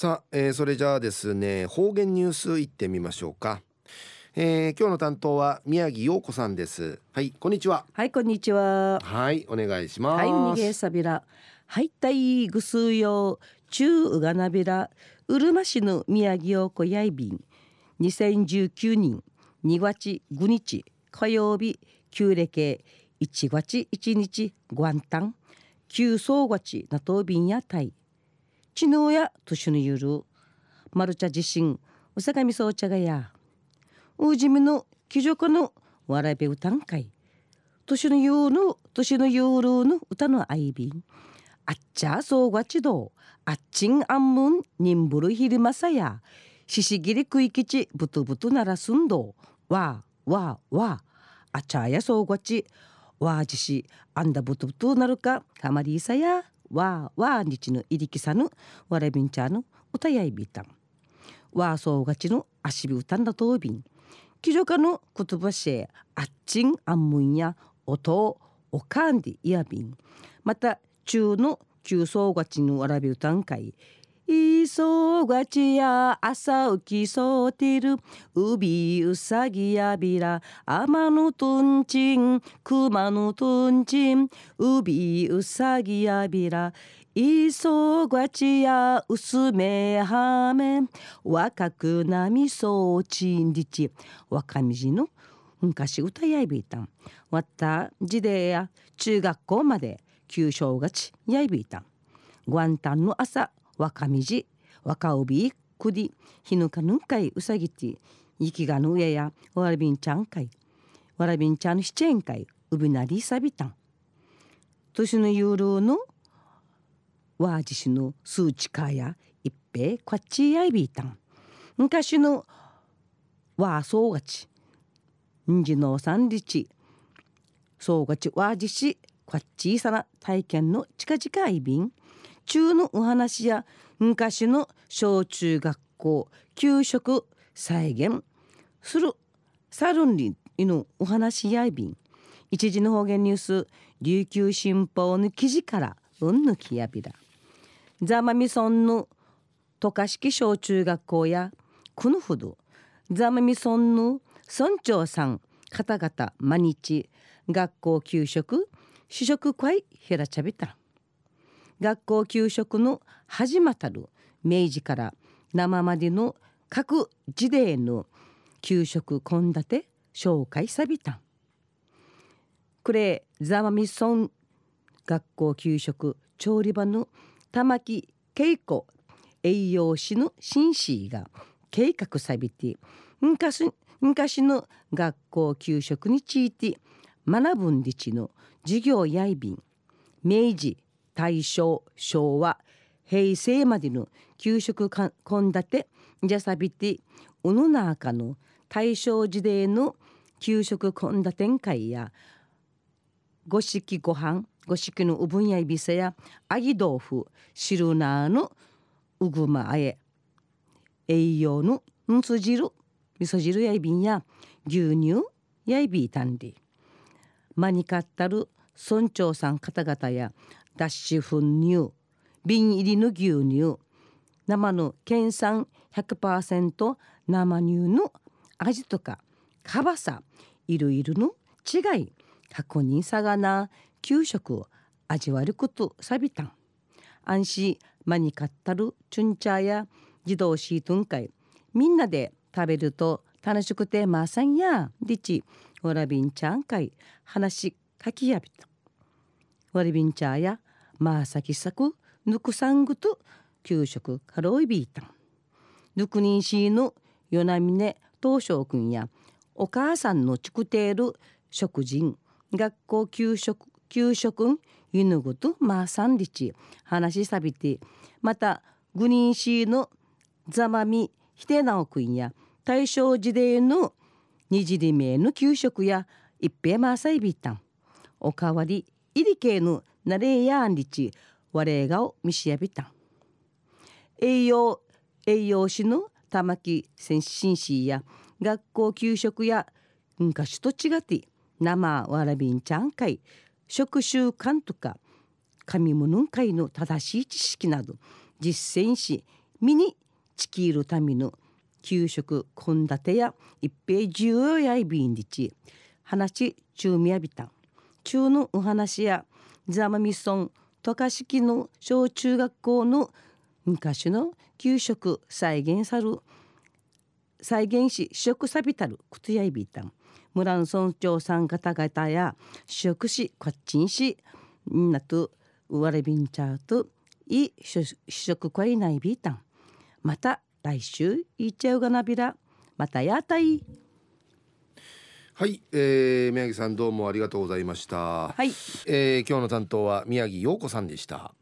さあ、えー、それじゃあですね方言ニュースいってみましょうか、えー、今日の担当は宮城陽子さんです。はいこんにちは。はいこんにちは。はいお願いします。はい逃げさびらはいたいぐすうよ中うがなびらうるま市の宮城陽子やいびん。2019年2月5日火曜日旧暦1月1日元旦旧総月なとびんやたいちのや年のゆるマルチャ地震うさがみそうちゃがやうじみのきじょかのわらべ歌んかい年のゆうの年のゆうるの歌のあいびんあっちゃそうがちどあっちんあんむんにんぶるひりまさやししぎりくいきちぶとぶとならすんどわわわあちゃやそうがちわじしあんだぶとぶとなるかかまりいさやわーわーにちのいりきさぬわらびんちゃぬ歌やいびたん。わーそうがちのあしびうたんだとうびん。きじょかの言葉しあっちんあんむんやおとうおかんでいやびん。またちゅうのきゅうそうがちぬわらびうたんかいいそがちや朝起きそうてる。うびうさぎやびら。あまのとんちんくまのとんちんうびうさぎやびら。いそがちやうすめはめ。若くなみそうちんりち。若みじの？昔歌やいびいたん。わった時代や。中学校まで旧正月やいびいたん。元旦の朝若みじ若帯くりひぬかぬんかいうさぎていきがの上やわらびんちゃんかいわらびんちゃんしちえんかいうびなりさびたん年のゆるのわじしの数値かや一平こっちやいびいたん昔のわそうがちんじの三日そうがちわじしこっちさな体験の近々いびん中のお話や昔の小中学校給食再現。するサルンリのお話やいびん。一時の方言ニュース琉球新報の記事からうんぬきやびらザマミソンの渡嘉敷小中学校やこのほどザマミソンの村長さん方々毎日学校給食主食会ひらちゃびた学校給食の始またる明治から生までの各時代の給食献立紹介さびたんこれザマミソン学校給食調理場の玉木恵子栄養士の紳士が計画さびて昔昔の学校給食について学ぶんりちの授業やいびん。明治大正昭和平成までの給食献立じゃさびてうぬなかの大正時代の給食献立会や五色ご飯五色のうぶんやいびせや揚げ豆腐汁なのうぐまあえ栄養のんつ汁味噌汁やいびんや牛乳やいびいたんでまにかったる村長さん方々や脱脂粉乳瓶入りの牛乳生の県産100%生乳の味とか辛さいろいろの違い過にさがな給食を味わることさびたん。安心まにかったるチュンチャーや自動シートン会みんなで食べると楽しくてまさんやりちわらびんちゃん会話かきやびたわらびんちゃやまあさきさくぬくさんぐと給食カロイビータンぬくにんしーの与那峰東翔くんやお母さんのちくている食人学校給食給食ゆぬぐとまあさんりち話しさびてまたグニンシーのざまみひてなおくんや大正時代のにじりめの給食や一平まさいびたんおかわりいりけのなれやんりちわれがをみしやびたん栄養栄養士の玉木先進士や学校給食や昔と違って生わらびんちゃん会食習慣とか神物会の正しい知識など実践しミニチキールための給食献立や一平重要やいびんりち話中みやびたん中のお話やザマミソン渡嘉敷の小中学校の昔の給食再現さる再現し食さびたるくつやいびたん。村の村長さん方々や食しこっちんしんなとうわれびんちゃうとい試食こいないびたん。また来週いっちゃうがなびら。またやたい。はい、えー、宮城さんどうもありがとうございました。はいえー、今日の担当は宮城陽子さんでした。